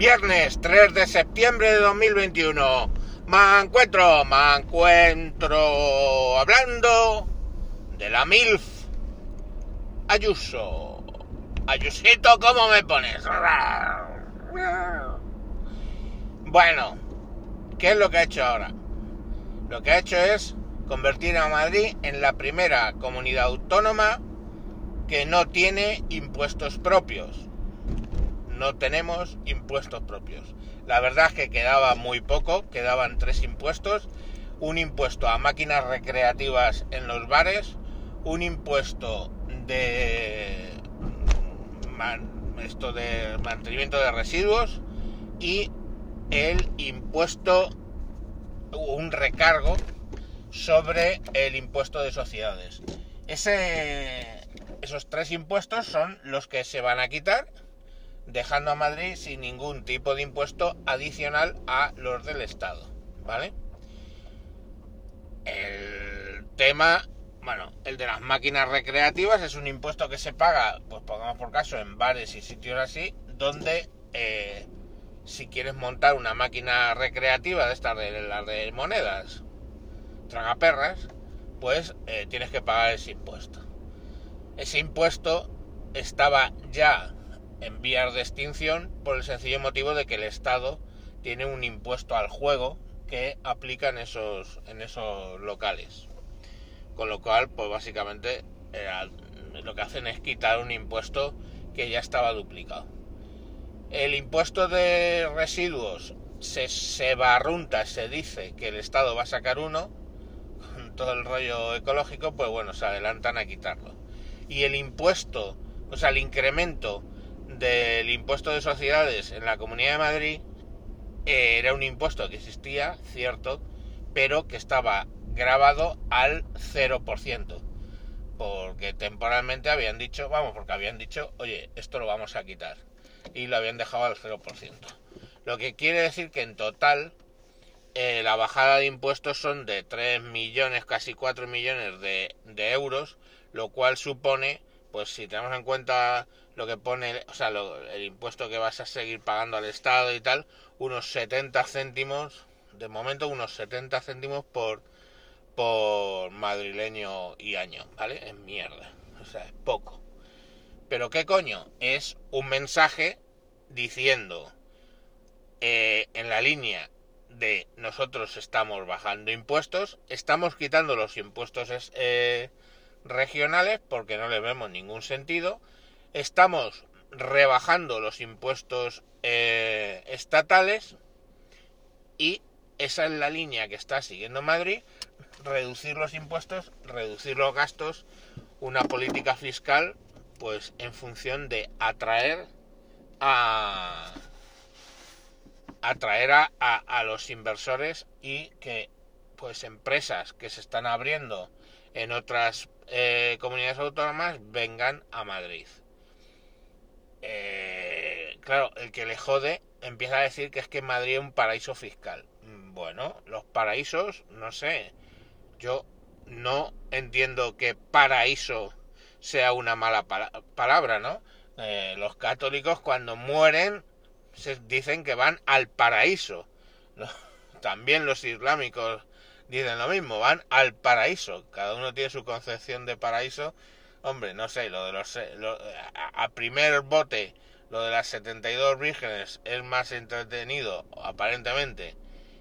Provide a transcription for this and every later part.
Viernes 3 de septiembre de 2021. Me encuentro, me encuentro hablando de la MILF Ayuso. Ayusito, ¿cómo me pones? Bueno, ¿qué es lo que ha hecho ahora? Lo que ha hecho es convertir a Madrid en la primera comunidad autónoma que no tiene impuestos propios. No tenemos impuestos propios. La verdad es que quedaba muy poco, quedaban tres impuestos. Un impuesto a máquinas recreativas en los bares, un impuesto de esto de mantenimiento de residuos y el impuesto un recargo sobre el impuesto de sociedades. Esos tres impuestos son los que se van a quitar, dejando a Madrid sin ningún tipo de impuesto adicional a los del Estado. ¿Vale? El tema, bueno, el de las máquinas recreativas es un impuesto que se paga, pues pongamos por caso, en bares y sitios así, donde eh, si quieres montar una máquina recreativa de estas de las de monedas, tragaperras, pues eh, tienes que pagar ese impuesto. Ese impuesto estaba ya en vías de extinción por el sencillo motivo de que el Estado tiene un impuesto al juego que aplica en esos, en esos locales. Con lo cual, pues básicamente lo que hacen es quitar un impuesto que ya estaba duplicado. El impuesto de residuos se, se barrunta, se dice que el Estado va a sacar uno, con todo el rollo ecológico, pues bueno, se adelantan a quitarlo. Y el impuesto, o sea, el incremento del impuesto de sociedades en la Comunidad de Madrid eh, era un impuesto que existía, cierto, pero que estaba grabado al 0%. Porque temporalmente habían dicho, vamos, porque habían dicho, oye, esto lo vamos a quitar y lo habían dejado al 0%. Lo que quiere decir que en total eh, la bajada de impuestos son de 3 millones, casi 4 millones de, euros, lo cual supone, pues si tenemos en cuenta lo que pone, o sea, el impuesto que vas a seguir pagando al Estado y tal, unos 70 céntimos, de momento unos 70 céntimos por, por madrileño y año, ¿vale? Es mierda, o sea, es poco. Pero ¿qué coño? Es un mensaje diciendo eh, en la línea de nosotros estamos bajando impuestos, estamos quitando los impuestos eh, regionales porque no le vemos ningún sentido, estamos rebajando los impuestos eh, estatales y esa es la línea que está siguiendo Madrid, reducir los impuestos, reducir los gastos, una política fiscal pues en función de atraer a atraer a, a, los inversores y que pues empresas que se están abriendo en otras eh, comunidades autónomas vengan a Madrid. Eh, claro, el que le jode empieza a decir que es que Madrid es un paraíso fiscal. Bueno, los paraísos, no sé, yo no entiendo que paraíso sea una mala palabra, ¿no? Eh, los católicos cuando mueren se dicen que van al paraíso. También los islámicos dicen lo mismo, van al paraíso. Cada uno tiene su concepción de paraíso. Hombre, no sé, lo de los... Eh, a, primer bote, lo de las 72 vírgenes es más entretenido, aparentemente,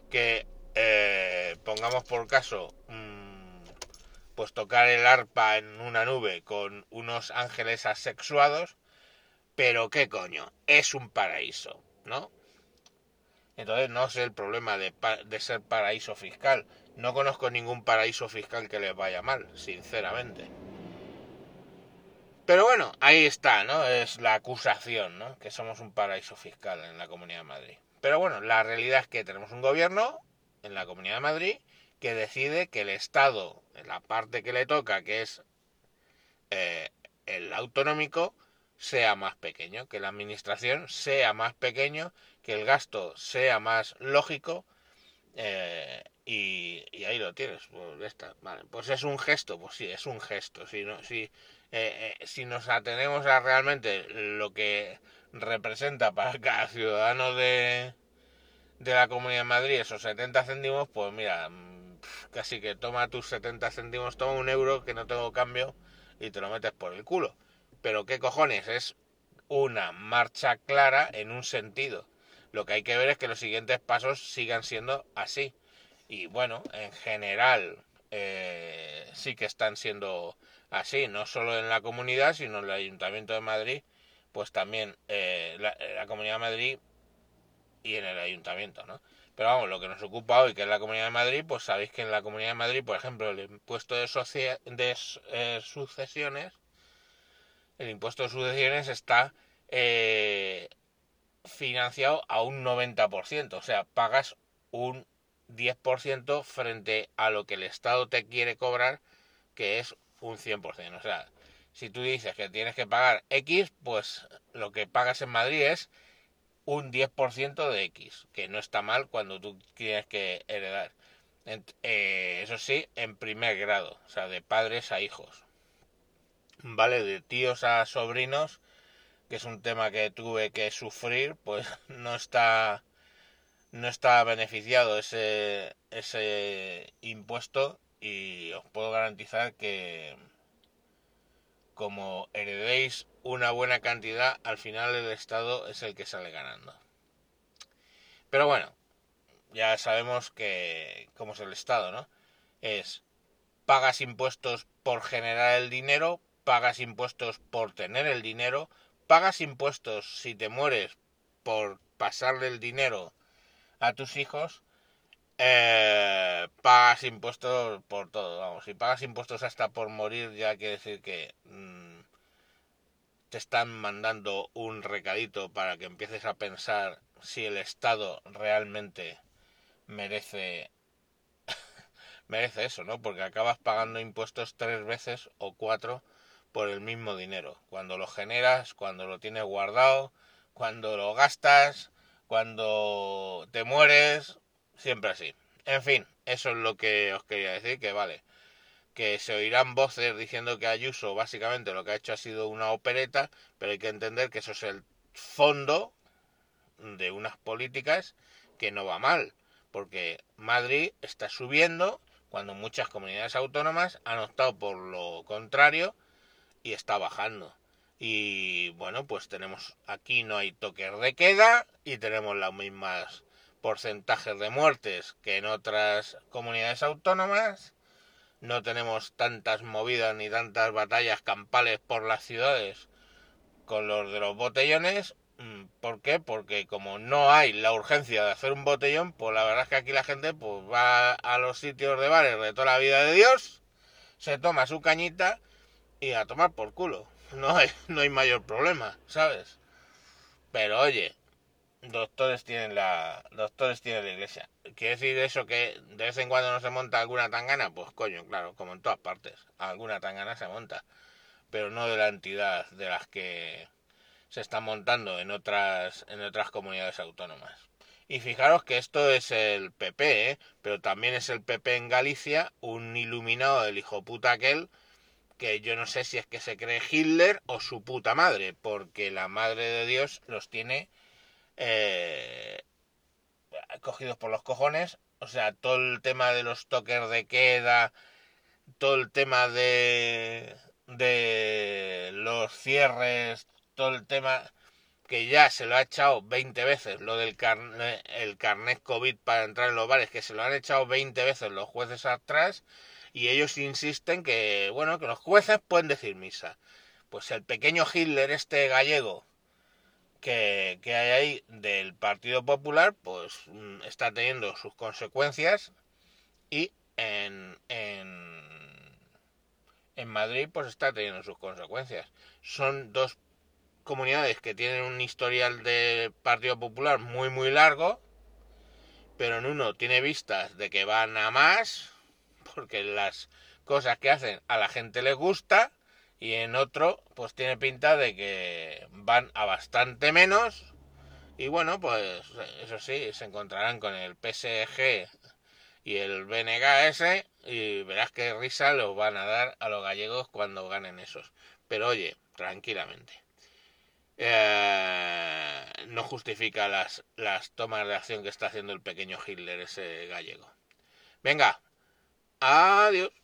que eh, pongamos por caso pues tocar el arpa en una nube con unos ángeles asexuados, pero qué coño, es un paraíso, ¿no? Entonces no sé el problema de, de ser paraíso fiscal. No conozco ningún paraíso fiscal que les vaya mal, sinceramente. Pero bueno, ahí está, ¿no? Es la acusación, ¿no? Que somos un paraíso fiscal en la Comunidad de Madrid. Pero bueno, la realidad es que tenemos un gobierno en la Comunidad de Madrid que decide que el Estado, en la parte que le toca, que es eh, el autonómico, sea más pequeño, que la administración sea más pequeño, que el gasto sea más lógico Eh, y, ahí lo tienes, pues vale. Pues es un gesto, pues sí, es un gesto. Si, no, si, eh, si nos atenemos a realmente lo que representa para cada ciudadano de, de la Comunidad de Madrid esos 70 céntimos, pues mira, mm, casi que toma tus 70 céntimos, toma un euro que no tengo cambio y te lo metes por el culo. Pero qué cojones, es una marcha clara en un sentido. Lo que hay que ver es que los siguientes pasos sigan siendo así. Y bueno, en general eh, sí que están siendo así, no solo en la comunidad, sino en el Ayuntamiento de Madrid, pues también eh, la, la, Comunidad de Madrid y en el Ayuntamiento, ¿no? Pero vamos, lo que nos ocupa hoy, que es la Comunidad de Madrid, pues sabéis que en la Comunidad de Madrid, por ejemplo, el impuesto de, de eh, sucesiones, el impuesto de sucesiones está eh, financiado a un 90%, o sea, pagas un 10% frente a lo que el Estado te quiere cobrar, que es un 100%. O sea, si tú dices que tienes que pagar X, pues lo que pagas en Madrid es un 10% de X, que no está mal cuando tú tienes que heredar. Eh, eso sí, en primer grado, o sea, de padres a hijos. Vale, de tíos a sobrinos, que es un tema que tuve que sufrir, pues no está no está beneficiado ese ese impuesto y os puedo garantizar que como heredéis una buena cantidad, al final el Estado es el que sale ganando. Pero bueno, ya sabemos que cómo es el Estado, ¿no? Es pagas impuestos por generar el dinero, pagas impuestos por tener el dinero, pagas impuestos si te mueres por pasarle el dinero a tus hijos, eh, pagas impuestos por todo, vamos, si pagas impuestos hasta por morir ya quiere decir que mm, te están mandando un recadito para que empieces a pensar si el Estado realmente merece merece eso, ¿no? Porque acabas pagando impuestos tres veces o cuatro por el mismo dinero. Cuando lo generas, cuando lo tienes guardado, cuando lo gastas, cuando te mueres, siempre así. En fin, eso es lo que os quería decir, que vale, que se oirán voces diciendo que Ayuso básicamente lo que ha hecho ha sido una opereta, pero hay que entender que eso es el fondo de unas políticas que no va mal, porque Madrid está subiendo cuando muchas comunidades autónomas han optado por lo contrario y está bajando. Y bueno, pues tenemos aquí no hay toques de queda y tenemos los mismos porcentajes de muertes que en otras comunidades autónomas no tenemos tantas movidas ni tantas batallas campales por las ciudades con los de los botellones. Mm, ¿Por qué? Porque como no hay la urgencia de hacer un botellón, pues la verdad es que aquí la gente pues va a los sitios de bares de toda la vida de Dios, se toma su cañita y a tomar por culo. No hay, no hay mayor problema, ¿sabes? Pero oye, doctores tienen la doctores tienen la iglesia quiere decir eso que de vez en cuando no se monta alguna tangana pues coño claro como en todas partes alguna tangana se monta pero no de la entidad de las que se están montando en otras en otras comunidades autónomas y fijaros que esto es el PP ¿eh? pero también es el PP en Galicia un iluminado del hijo puta aquel que yo no sé si es que se cree Hitler o su puta madre porque la madre de Dios los tiene eh, cogidos por los cojones. O sea, todo el tema de los toques de queda, todo el tema de, de los cierres, todo el tema que ya se lo ha echado 20 veces, lo del carnet, el carnet COVID para entrar en los bares, que se lo han echado 20 veces los jueces atrás, y ellos insisten que, bueno, que los jueces pueden decir misa. Pues el pequeño Hitler, este gallego, que, hay ahí del Partido Popular, pues mm, está teniendo sus consecuencias y en, en, en Madrid pues está teniendo sus consecuencias. Son dos comunidades que tienen un historial de Partido Popular muy muy largo, pero en uno tiene vistas de que van a más, porque las cosas que hacen a la gente les gusta, y en otro pues tiene pinta de que van a bastante menos Y bueno, pues eso sí, se encontrarán con el PSG y el BNGS y verás qué risa los van a dar a los gallegos cuando ganen esos. Pero oye, tranquilamente. Eh, no justifica las, las tomas de acción que está haciendo el pequeño Hitler, ese gallego. Venga, adiós.